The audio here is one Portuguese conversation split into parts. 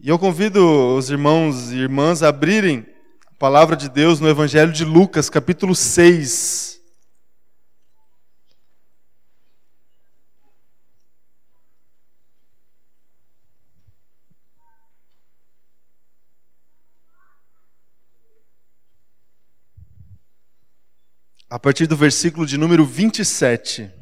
E eu convido os irmãos e irmãs a abrirem a palavra de Deus no Evangelho de Lucas, capítulo 6. A partir do versículo de número 27.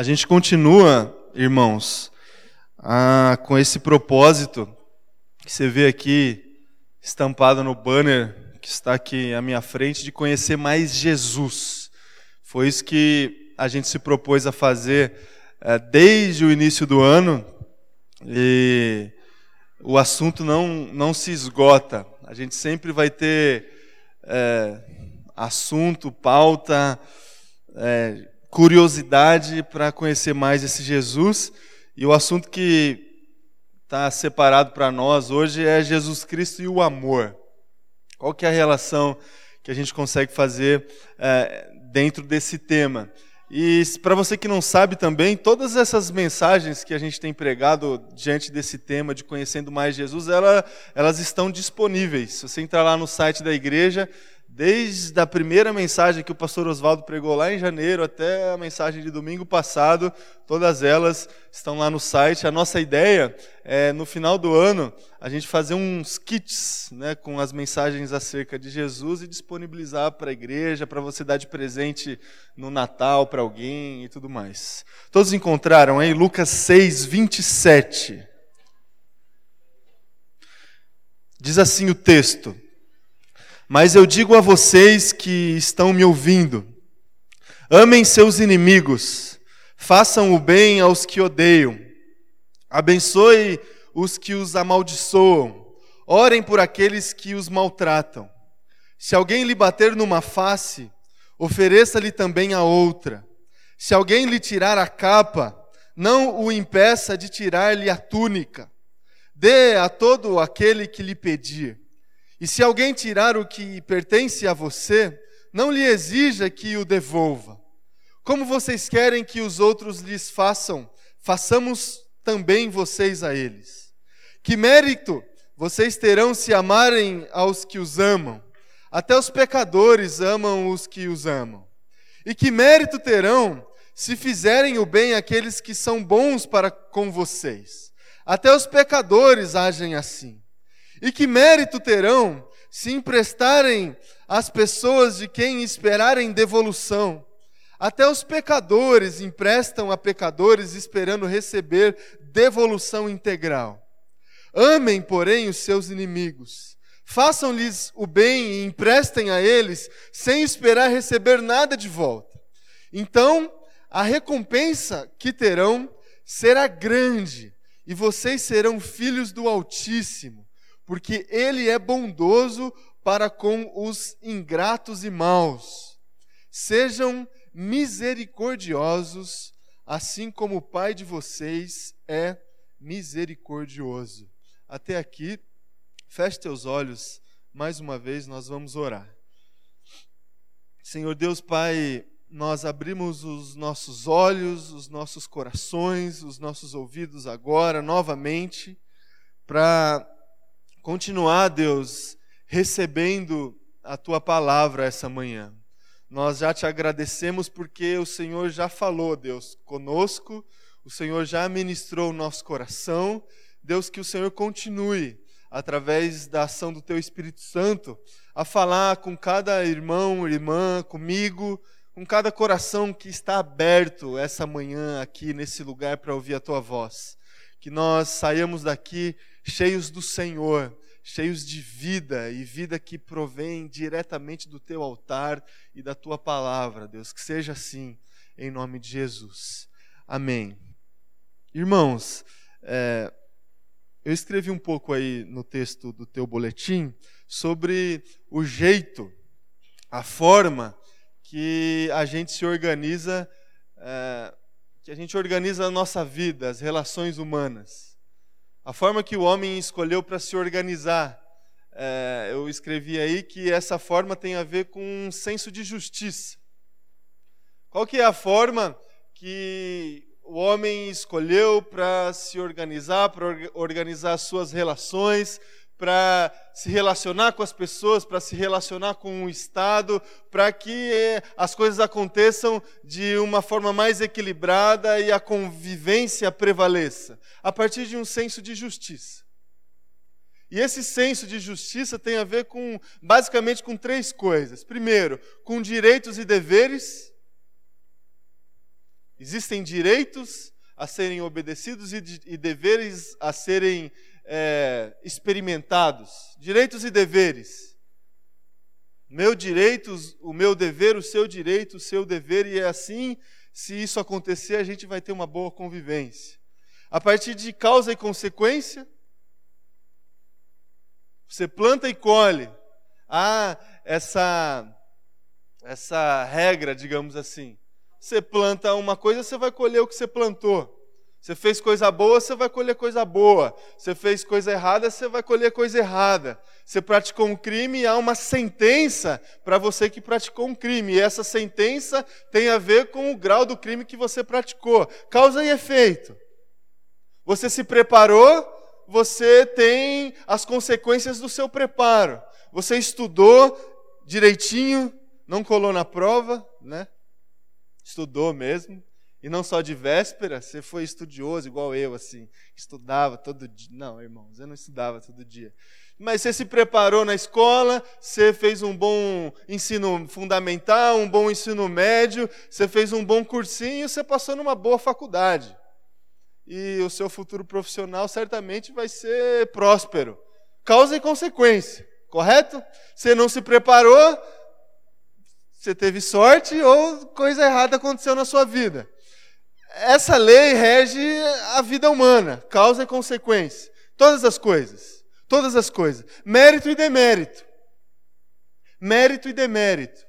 A gente continua, irmãos, ah, com esse propósito que você vê aqui estampado no banner que está aqui à minha frente, de conhecer mais Jesus. Foi isso que a gente se propôs a fazer eh, desde o início do ano e o assunto não, não se esgota. A gente sempre vai ter é, assunto, pauta, é, curiosidade para conhecer mais esse Jesus. E o assunto que está separado para nós hoje é Jesus Cristo e o amor. Qual que é a relação que a gente consegue fazer é, dentro desse tema? E para você que não sabe também, todas essas mensagens que a gente tem pregado diante desse tema de conhecendo mais Jesus, ela, elas estão disponíveis. Se você entrar lá no site da igreja, Desde a primeira mensagem que o pastor Oswaldo pregou lá em janeiro até a mensagem de domingo passado, todas elas estão lá no site. A nossa ideia é, no final do ano, a gente fazer uns kits né, com as mensagens acerca de Jesus e disponibilizar para a igreja, para você dar de presente no Natal para alguém e tudo mais. Todos encontraram aí Lucas 6, 27. Diz assim o texto. Mas eu digo a vocês que estão me ouvindo: amem seus inimigos, façam o bem aos que odeiam, abençoe os que os amaldiçoam, orem por aqueles que os maltratam. Se alguém lhe bater numa face, ofereça-lhe também a outra. Se alguém lhe tirar a capa, não o impeça de tirar-lhe a túnica. Dê a todo aquele que lhe pedir. E se alguém tirar o que pertence a você, não lhe exija que o devolva. Como vocês querem que os outros lhes façam, façamos também vocês a eles. Que mérito vocês terão se amarem aos que os amam? Até os pecadores amam os que os amam. E que mérito terão se fizerem o bem àqueles que são bons para com vocês? Até os pecadores agem assim. E que mérito terão se emprestarem às pessoas de quem esperarem devolução? Até os pecadores emprestam a pecadores esperando receber devolução integral. Amem, porém, os seus inimigos. Façam-lhes o bem e emprestem a eles sem esperar receber nada de volta. Então, a recompensa que terão será grande e vocês serão filhos do Altíssimo porque ele é bondoso para com os ingratos e maus. Sejam misericordiosos, assim como o Pai de vocês é misericordioso. Até aqui, feche teus olhos, mais uma vez nós vamos orar. Senhor Deus Pai, nós abrimos os nossos olhos, os nossos corações, os nossos ouvidos agora, novamente, para continuar, Deus, recebendo a tua palavra essa manhã. Nós já te agradecemos porque o Senhor já falou, Deus, conosco, o Senhor já ministrou o nosso coração. Deus, que o Senhor continue, através da ação do teu Espírito Santo, a falar com cada irmão, irmã, comigo, com cada coração que está aberto essa manhã aqui nesse lugar para ouvir a tua voz. Que nós saiamos daqui cheios do Senhor, cheios de vida e vida que provém diretamente do teu altar e da tua palavra, Deus. Que seja assim, em nome de Jesus. Amém. Irmãos, é, eu escrevi um pouco aí no texto do teu boletim sobre o jeito, a forma que a gente se organiza, é, que a gente organiza a nossa vida, as relações humanas. A forma que o homem escolheu para se organizar é, eu escrevi aí que essa forma tem a ver com um senso de justiça. Qual que é a forma que o homem escolheu para se organizar, para organizar suas relações, para se relacionar com as pessoas, para se relacionar com o Estado, para que eh, as coisas aconteçam de uma forma mais equilibrada e a convivência prevaleça, a partir de um senso de justiça. E esse senso de justiça tem a ver com, basicamente, com três coisas. Primeiro, com direitos e deveres. Existem direitos a serem obedecidos e, e deveres a serem é, experimentados. Direitos e deveres. Meu direito, o meu dever, o seu direito, o seu dever, e é assim, se isso acontecer, a gente vai ter uma boa convivência. A partir de causa e consequência, você planta e colhe. Há essa, essa regra, digamos assim. Você planta uma coisa, você vai colher o que você plantou. Você fez coisa boa, você vai colher coisa boa. Você fez coisa errada, você vai colher coisa errada. Você praticou um crime e há uma sentença para você que praticou um crime. E essa sentença tem a ver com o grau do crime que você praticou. Causa e efeito. Você se preparou, você tem as consequências do seu preparo. Você estudou direitinho, não colou na prova, né? Estudou mesmo. E não só de véspera, você foi estudioso igual eu, assim. Estudava todo dia. Não, irmãos, eu não estudava todo dia. Mas você se preparou na escola, você fez um bom ensino fundamental, um bom ensino médio, você fez um bom cursinho, você passou numa boa faculdade e o seu futuro profissional certamente vai ser próspero. Causa e consequência, correto? Você não se preparou, você teve sorte ou coisa errada aconteceu na sua vida. Essa lei rege a vida humana, causa e consequência. Todas as coisas. Todas as coisas. Mérito e demérito. Mérito e demérito.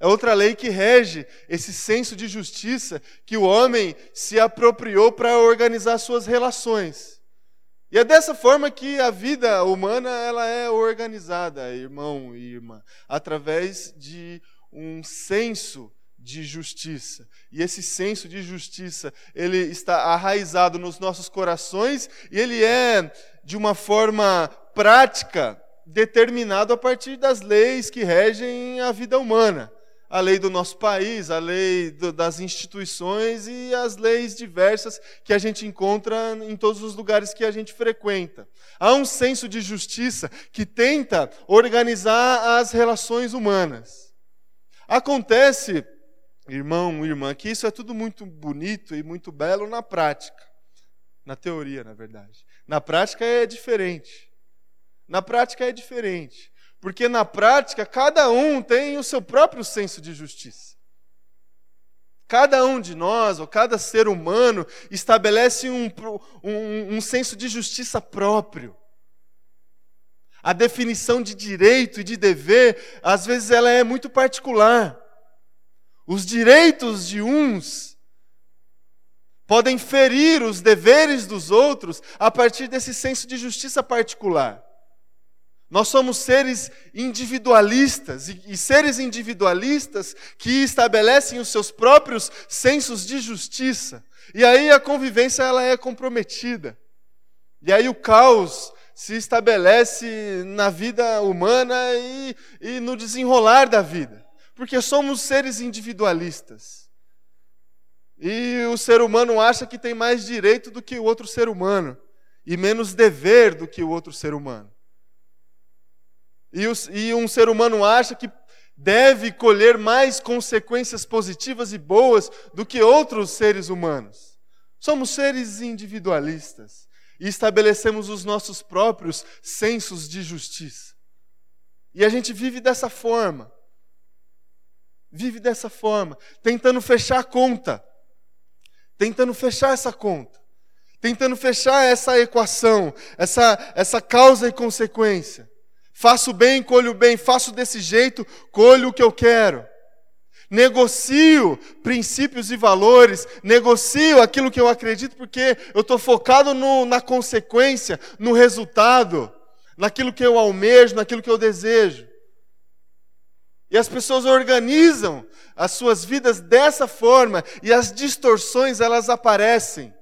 É outra lei que rege esse senso de justiça que o homem se apropriou para organizar suas relações. E é dessa forma que a vida humana ela é organizada, irmão e irmã, através de um senso de justiça. E esse senso de justiça, ele está arraizado nos nossos corações e ele é de uma forma prática determinado a partir das leis que regem a vida humana a lei do nosso país, a lei do, das instituições e as leis diversas que a gente encontra em todos os lugares que a gente frequenta. Há um senso de justiça que tenta organizar as relações humanas. Acontece, irmão, irmã, que isso é tudo muito bonito e muito belo na prática. Na teoria, na verdade. Na prática é diferente. Na prática é diferente. Porque na prática, cada um tem o seu próprio senso de justiça. Cada um de nós, ou cada ser humano, estabelece um, um, um senso de justiça próprio. A definição de direito e de dever, às vezes, ela é muito particular. Os direitos de uns podem ferir os deveres dos outros a partir desse senso de justiça particular. Nós somos seres individualistas e, e, seres individualistas que estabelecem os seus próprios sensos de justiça. E aí a convivência ela é comprometida. E aí o caos se estabelece na vida humana e, e no desenrolar da vida. Porque somos seres individualistas. E o ser humano acha que tem mais direito do que o outro ser humano e menos dever do que o outro ser humano. E, os, e um ser humano acha que deve colher mais consequências positivas e boas do que outros seres humanos. Somos seres individualistas e estabelecemos os nossos próprios sensos de justiça. E a gente vive dessa forma. Vive dessa forma, tentando fechar a conta. Tentando fechar essa conta. Tentando fechar essa equação, essa, essa causa e consequência. Faço bem, colho bem, faço desse jeito, colho o que eu quero. Negocio princípios e valores, negocio aquilo que eu acredito, porque eu estou focado no, na consequência, no resultado, naquilo que eu almejo, naquilo que eu desejo. E as pessoas organizam as suas vidas dessa forma e as distorções elas aparecem.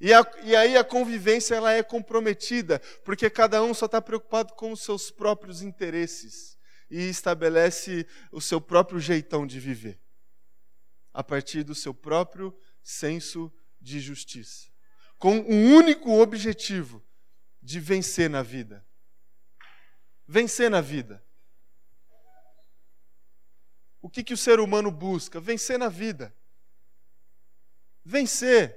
E, a, e aí a convivência ela é comprometida, porque cada um só está preocupado com os seus próprios interesses e estabelece o seu próprio jeitão de viver, a partir do seu próprio senso de justiça, com um único objetivo de vencer na vida. Vencer na vida. O que, que o ser humano busca? Vencer na vida. Vencer.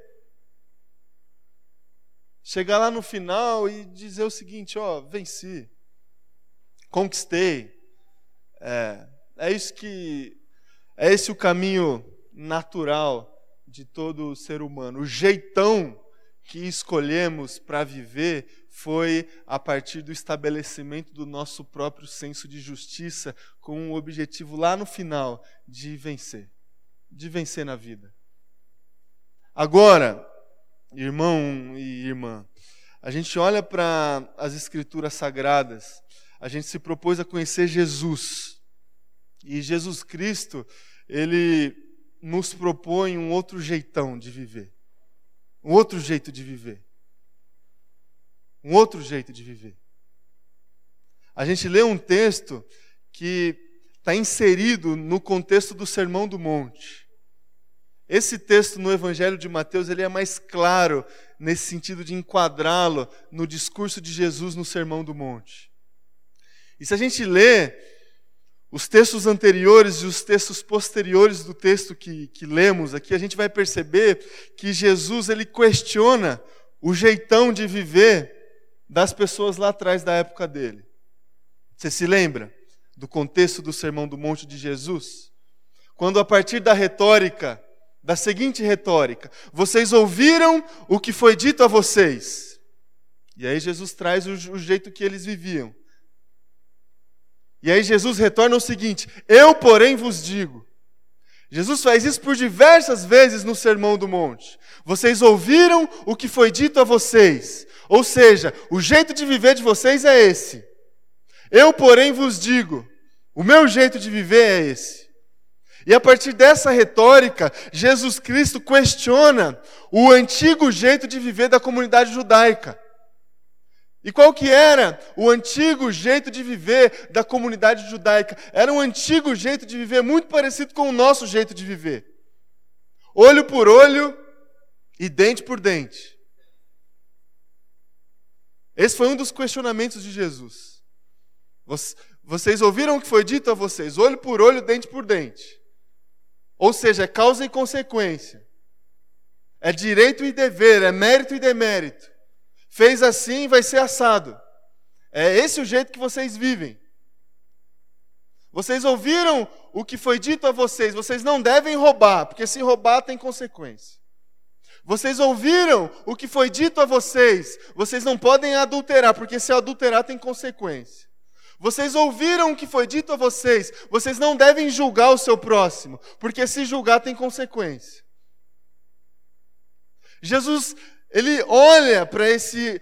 Chegar lá no final e dizer o seguinte: ó, venci, conquistei. É, é isso que. É esse o caminho natural de todo ser humano. O jeitão que escolhemos para viver foi a partir do estabelecimento do nosso próprio senso de justiça, com um objetivo lá no final de vencer, de vencer na vida. Agora, irmão e irmã, a gente olha para as Escrituras Sagradas, a gente se propôs a conhecer Jesus. E Jesus Cristo, ele nos propõe um outro jeitão de viver. Um outro jeito de viver. Um outro jeito de viver. A gente lê um texto que está inserido no contexto do Sermão do Monte. Esse texto no Evangelho de Mateus ele é mais claro nesse sentido de enquadrá-lo no discurso de Jesus no Sermão do Monte. E se a gente lê os textos anteriores e os textos posteriores do texto que, que lemos aqui, a gente vai perceber que Jesus ele questiona o jeitão de viver das pessoas lá atrás da época dele. Você se lembra do contexto do Sermão do Monte de Jesus? Quando, a partir da retórica da seguinte retórica: Vocês ouviram o que foi dito a vocês. E aí Jesus traz o, o jeito que eles viviam. E aí Jesus retorna o seguinte: Eu, porém, vos digo. Jesus faz isso por diversas vezes no Sermão do Monte. Vocês ouviram o que foi dito a vocês. Ou seja, o jeito de viver de vocês é esse. Eu, porém, vos digo: o meu jeito de viver é esse. E a partir dessa retórica, Jesus Cristo questiona o antigo jeito de viver da comunidade judaica. E qual que era o antigo jeito de viver da comunidade judaica? Era um antigo jeito de viver muito parecido com o nosso jeito de viver. Olho por olho e dente por dente. Esse foi um dos questionamentos de Jesus. Vocês ouviram o que foi dito a vocês? Olho por olho, dente por dente. Ou seja, é causa e consequência. É direito e dever, é mérito e demérito. Fez assim, vai ser assado. É esse o jeito que vocês vivem. Vocês ouviram o que foi dito a vocês, vocês não devem roubar, porque se roubar tem consequência. Vocês ouviram o que foi dito a vocês, vocês não podem adulterar, porque se adulterar tem consequência. Vocês ouviram o que foi dito a vocês. Vocês não devem julgar o seu próximo, porque se julgar tem consequência. Jesus, ele olha para esse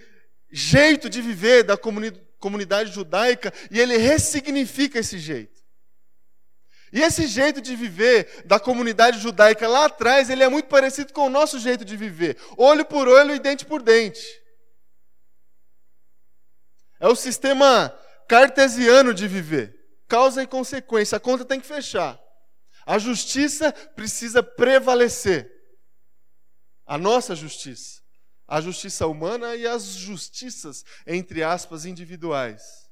jeito de viver da comunidade judaica e ele ressignifica esse jeito. E esse jeito de viver da comunidade judaica lá atrás, ele é muito parecido com o nosso jeito de viver, olho por olho e dente por dente. É o sistema cartesiano de viver. Causa e consequência, a conta tem que fechar. A justiça precisa prevalecer. A nossa justiça. A justiça humana e as justiças, entre aspas, individuais.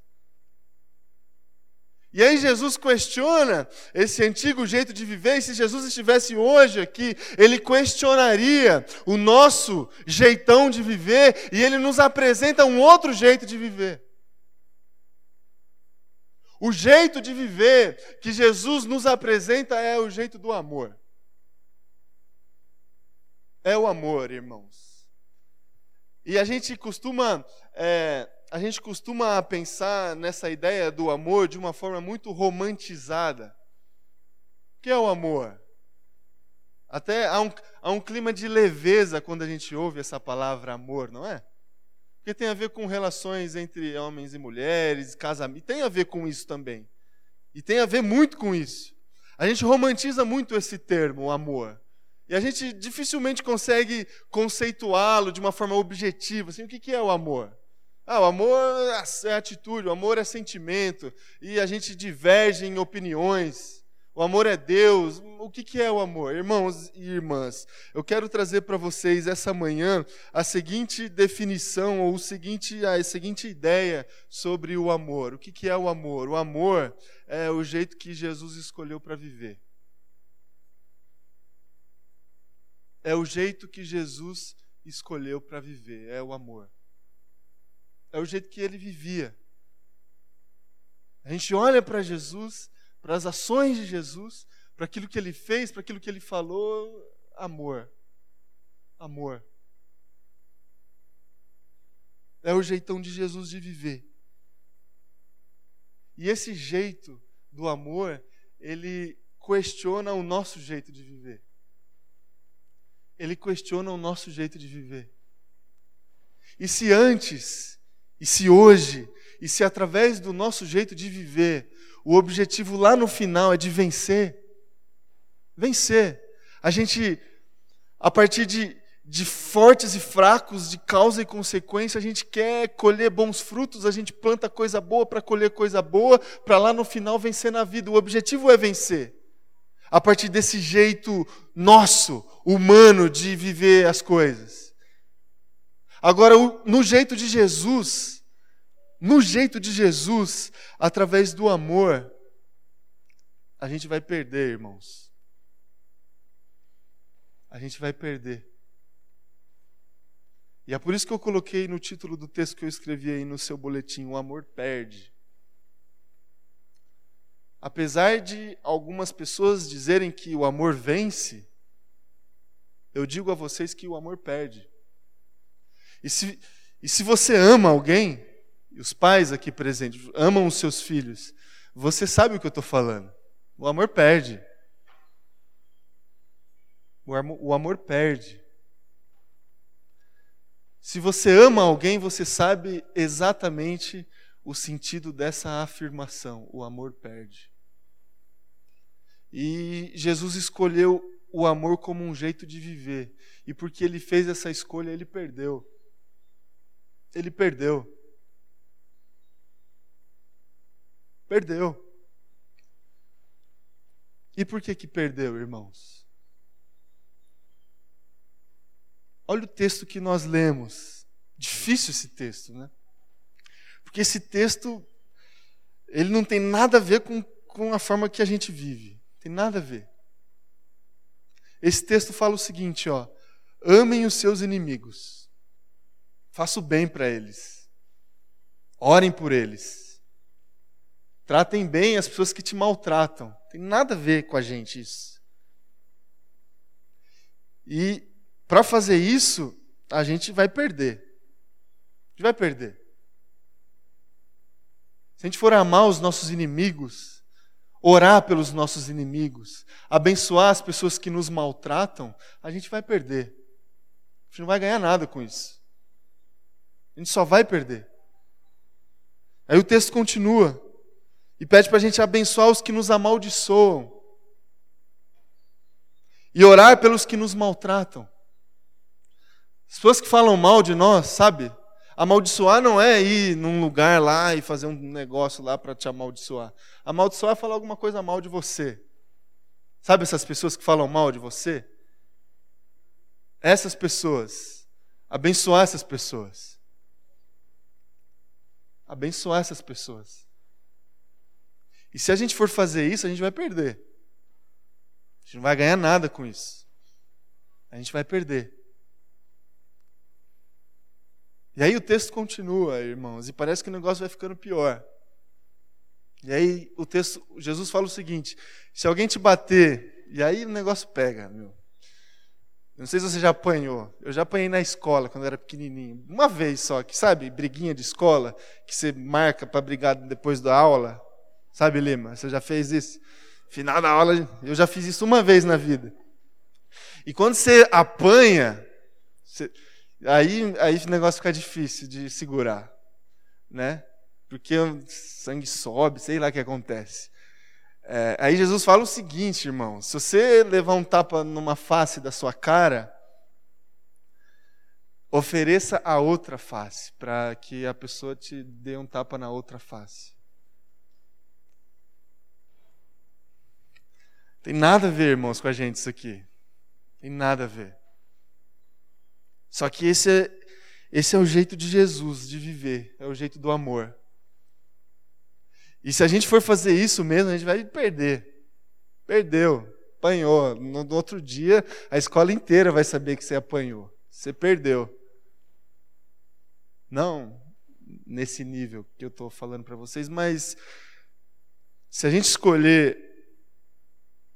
E aí Jesus questiona esse antigo jeito de viver, e se Jesus estivesse hoje aqui, ele questionaria o nosso jeitão de viver, e ele nos apresenta um outro jeito de viver. O jeito de viver que Jesus nos apresenta é o jeito do amor. É o amor, irmãos. E a gente costuma, é, a gente costuma pensar nessa ideia do amor de uma forma muito romantizada. O que é o amor? Até há um, há um clima de leveza quando a gente ouve essa palavra amor, não é? Porque tem a ver com relações entre homens e mulheres, casamento, tem a ver com isso também. E tem a ver muito com isso. A gente romantiza muito esse termo, amor. E a gente dificilmente consegue conceituá-lo de uma forma objetiva. Assim, o que é o amor? Ah, o amor é atitude, o amor é sentimento, e a gente diverge em opiniões. O amor é Deus. O que é o amor? Irmãos e irmãs, eu quero trazer para vocês essa manhã a seguinte definição, ou o seguinte, a seguinte ideia sobre o amor. O que é o amor? O amor é o jeito que Jesus escolheu para viver. É o jeito que Jesus escolheu para viver, é o amor. É o jeito que ele vivia. A gente olha para Jesus, para as ações de Jesus, para aquilo que ele fez, para aquilo que ele falou, amor. Amor. É o jeitão de Jesus de viver. E esse jeito do amor, ele questiona o nosso jeito de viver ele questiona o nosso jeito de viver. E se antes, e se hoje, e se através do nosso jeito de viver, o objetivo lá no final é de vencer, vencer. A gente, a partir de, de fortes e fracos, de causa e consequência, a gente quer colher bons frutos, a gente planta coisa boa para colher coisa boa, para lá no final vencer na vida. O objetivo é vencer a partir desse jeito nosso, humano, de viver as coisas. Agora, no jeito de Jesus, no jeito de Jesus, através do amor, a gente vai perder, irmãos. A gente vai perder. E é por isso que eu coloquei no título do texto que eu escrevi aí no seu boletim: o amor perde. Apesar de algumas pessoas dizerem que o amor vence, eu digo a vocês que o amor perde. E se, e se você ama alguém, e os pais aqui presentes amam os seus filhos, você sabe o que eu estou falando. O amor perde. O amor, o amor perde. Se você ama alguém, você sabe exatamente o sentido dessa afirmação: o amor perde. E Jesus escolheu o amor como um jeito de viver. E porque ele fez essa escolha, ele perdeu. Ele perdeu. Perdeu. E por que que perdeu, irmãos? Olha o texto que nós lemos. Difícil esse texto, né? Porque esse texto ele não tem nada a ver com, com a forma que a gente vive. Tem nada a ver. Esse texto fala o seguinte, ó: Amem os seus inimigos. Faça o bem para eles. Orem por eles. Tratem bem as pessoas que te maltratam. Tem nada a ver com a gente isso. E para fazer isso, a gente vai perder. A gente vai perder. Se a gente for amar os nossos inimigos, orar pelos nossos inimigos, abençoar as pessoas que nos maltratam, a gente vai perder. A gente não vai ganhar nada com isso. A gente só vai perder. Aí o texto continua e pede para a gente abençoar os que nos amaldiçoam e orar pelos que nos maltratam. As pessoas que falam mal de nós, sabe? Amaldiçoar não é ir num lugar lá e fazer um negócio lá para te amaldiçoar. Amaldiçoar é falar alguma coisa mal de você. Sabe essas pessoas que falam mal de você? Essas pessoas. Abençoar essas pessoas. Abençoar essas pessoas. E se a gente for fazer isso, a gente vai perder. A gente não vai ganhar nada com isso. A gente vai perder. E aí o texto continua, irmãos, e parece que o negócio vai ficando pior. E aí o texto, Jesus fala o seguinte: se alguém te bater, e aí o negócio pega, meu. Não sei se você já apanhou. Eu já apanhei na escola quando era pequenininho. Uma vez só, que sabe, briguinha de escola, que você marca para brigar depois da aula. Sabe, Lima? Você já fez isso? Final da aula, eu já fiz isso uma vez na vida. E quando você apanha, você, Aí, aí o negócio fica difícil de segurar, né? Porque o sangue sobe, sei lá o que acontece. É, aí Jesus fala o seguinte, irmão: se você levar um tapa numa face da sua cara, ofereça a outra face, para que a pessoa te dê um tapa na outra face. Tem nada a ver, irmãos, com a gente isso aqui. Tem nada a ver. Só que esse é, esse é o jeito de Jesus de viver, é o jeito do amor. E se a gente for fazer isso mesmo, a gente vai perder. Perdeu, apanhou. No, no outro dia, a escola inteira vai saber que você apanhou. Você perdeu. Não nesse nível que eu estou falando para vocês, mas se a gente escolher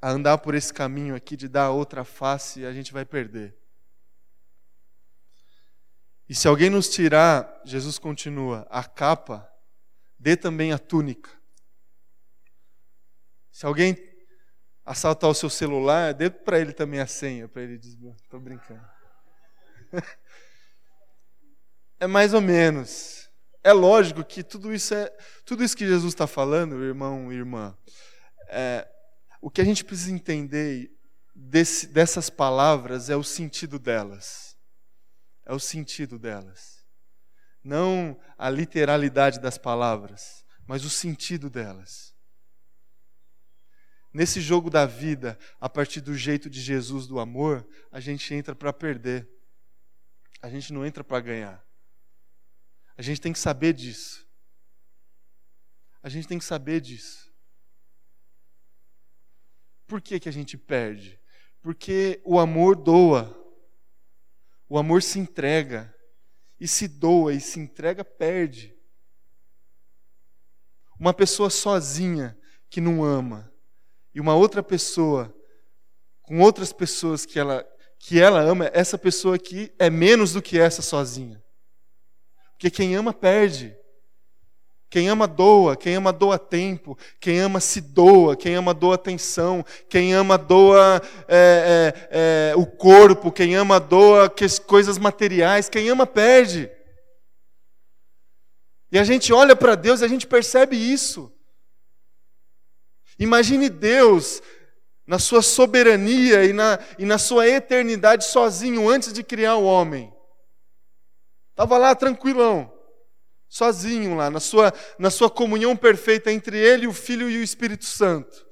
andar por esse caminho aqui de dar outra face, a gente vai perder. E se alguém nos tirar, Jesus continua, a capa, dê também a túnica. Se alguém assaltar o seu celular, dê para ele também a senha, para ele dizer, estou brincando. é mais ou menos. É lógico que tudo isso é tudo isso que Jesus está falando, irmão e irmã. É, o que a gente precisa entender desse, dessas palavras é o sentido delas. É o sentido delas não a literalidade das palavras, mas o sentido delas. Nesse jogo da vida, a partir do jeito de Jesus do amor, a gente entra para perder. A gente não entra para ganhar. A gente tem que saber disso. A gente tem que saber disso. Por que, que a gente perde? Porque o amor doa. O amor se entrega e se doa e se entrega, perde. Uma pessoa sozinha que não ama e uma outra pessoa com outras pessoas que ela que ela ama, essa pessoa aqui é menos do que essa sozinha. Porque quem ama perde. Quem ama doa, quem ama doa tempo, quem ama se doa, quem ama doa atenção, quem ama doa é, é, é, o corpo, quem ama doa coisas materiais, quem ama perde. E a gente olha para Deus e a gente percebe isso. Imagine Deus na sua soberania e na, e na sua eternidade sozinho antes de criar o homem. Estava lá tranquilão sozinho lá, na sua, na sua comunhão perfeita entre Ele, o Filho e o Espírito Santo.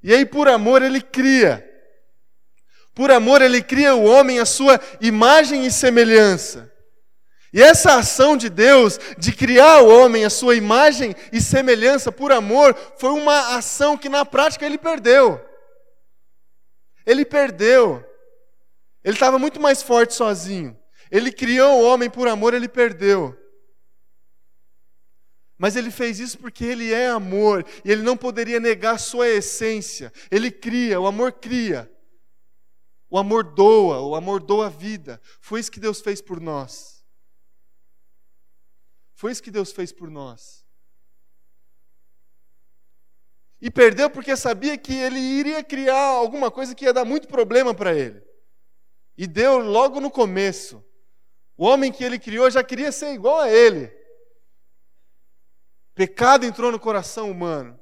E aí, por amor, Ele cria. Por amor, Ele cria o homem à sua imagem e semelhança. E essa ação de Deus de criar o homem à sua imagem e semelhança por amor foi uma ação que na prática ele perdeu. Ele perdeu. Ele estava muito mais forte sozinho. Ele criou o homem por amor, ele perdeu. Mas ele fez isso porque ele é amor e ele não poderia negar sua essência. Ele cria, o amor cria. O amor doa, o amor doa a vida. Foi isso que Deus fez por nós. Foi isso que Deus fez por nós. E perdeu porque sabia que ele iria criar alguma coisa que ia dar muito problema para ele. E deu logo no começo. O homem que ele criou já queria ser igual a ele. Pecado entrou no coração humano.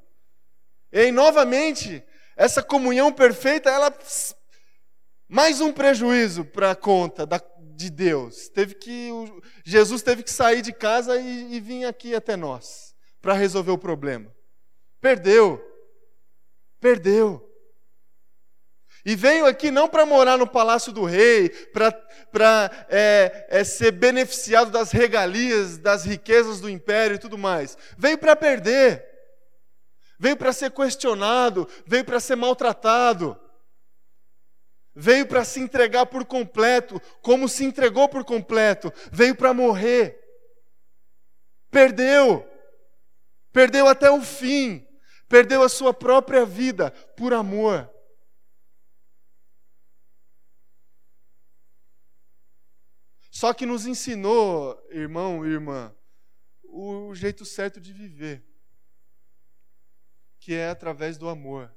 E aí, novamente, essa comunhão perfeita, ela mais um prejuízo para a conta da, de Deus. Teve que Jesus teve que sair de casa e, e vir aqui até nós para resolver o problema. Perdeu. Perdeu. E veio aqui não para morar no palácio do rei, para é, é, ser beneficiado das regalias, das riquezas do império e tudo mais. Veio para perder. Veio para ser questionado, veio para ser maltratado. Veio para se entregar por completo, como se entregou por completo. Veio para morrer. Perdeu. Perdeu até o fim. Perdeu a sua própria vida por amor. Só que nos ensinou, irmão e irmã, o jeito certo de viver, que é através do amor.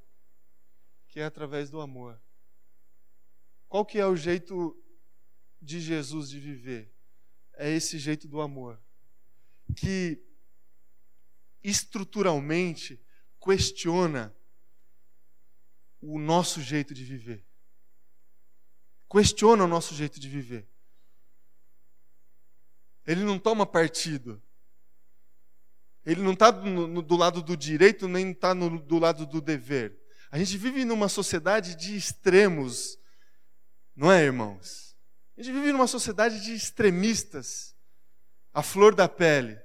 Que é através do amor. Qual que é o jeito de Jesus de viver é esse jeito do amor, que estruturalmente questiona o nosso jeito de viver. Questiona o nosso jeito de viver. Ele não toma partido. Ele não está do lado do direito, nem está do lado do dever. A gente vive numa sociedade de extremos, não é, irmãos? A gente vive numa sociedade de extremistas, a flor da pele.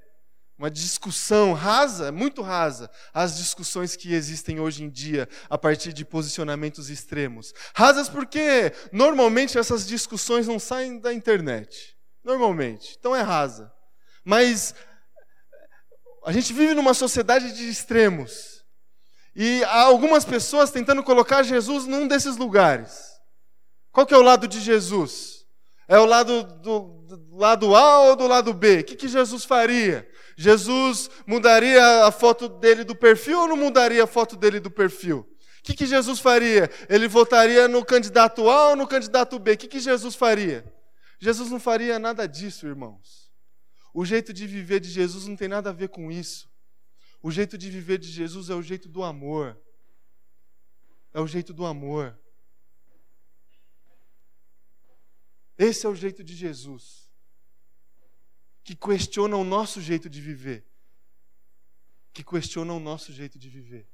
Uma discussão rasa, muito rasa, as discussões que existem hoje em dia a partir de posicionamentos extremos. Rasas porque normalmente essas discussões não saem da internet. Normalmente. Então é rasa. Mas a gente vive numa sociedade de extremos. E há algumas pessoas tentando colocar Jesus num desses lugares. Qual que é o lado de Jesus? É o lado do, do lado A ou do lado B? O que, que Jesus faria? Jesus mudaria a foto dele do perfil ou não mudaria a foto dele do perfil? O que, que Jesus faria? Ele votaria no candidato A ou no candidato B? O que, que Jesus faria? Jesus não faria nada disso, irmãos. O jeito de viver de Jesus não tem nada a ver com isso. O jeito de viver de Jesus é o jeito do amor. É o jeito do amor. Esse é o jeito de Jesus, que questiona o nosso jeito de viver. Que questiona o nosso jeito de viver.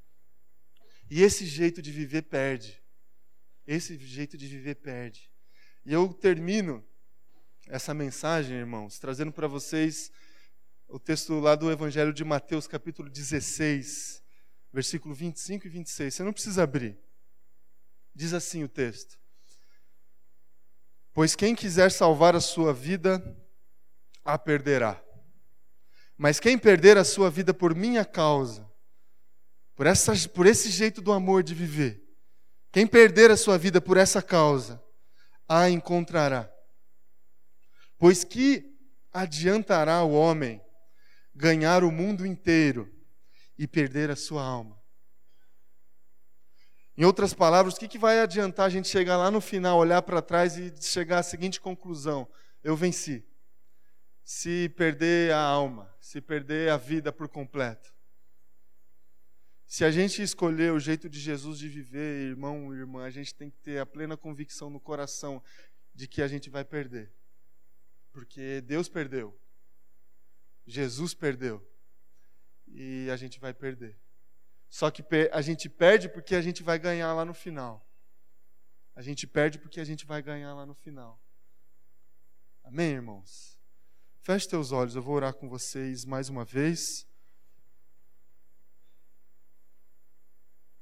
E esse jeito de viver perde. Esse jeito de viver perde. E eu termino essa mensagem, irmãos, trazendo para vocês o texto lá do Evangelho de Mateus, capítulo 16, versículo 25 e 26. Você não precisa abrir. Diz assim o texto: Pois quem quiser salvar a sua vida, a perderá. Mas quem perder a sua vida por minha causa, por, essa, por esse jeito do amor de viver, quem perder a sua vida por essa causa, a encontrará. Pois que adiantará o homem ganhar o mundo inteiro e perder a sua alma? Em outras palavras, o que, que vai adiantar a gente chegar lá no final, olhar para trás e chegar à seguinte conclusão: eu venci. Se perder a alma, se perder a vida por completo. Se a gente escolher o jeito de Jesus de viver, irmão, irmã, a gente tem que ter a plena convicção no coração de que a gente vai perder. Porque Deus perdeu. Jesus perdeu. E a gente vai perder. Só que a gente perde porque a gente vai ganhar lá no final. A gente perde porque a gente vai ganhar lá no final. Amém, irmãos? Feche teus olhos, eu vou orar com vocês mais uma vez.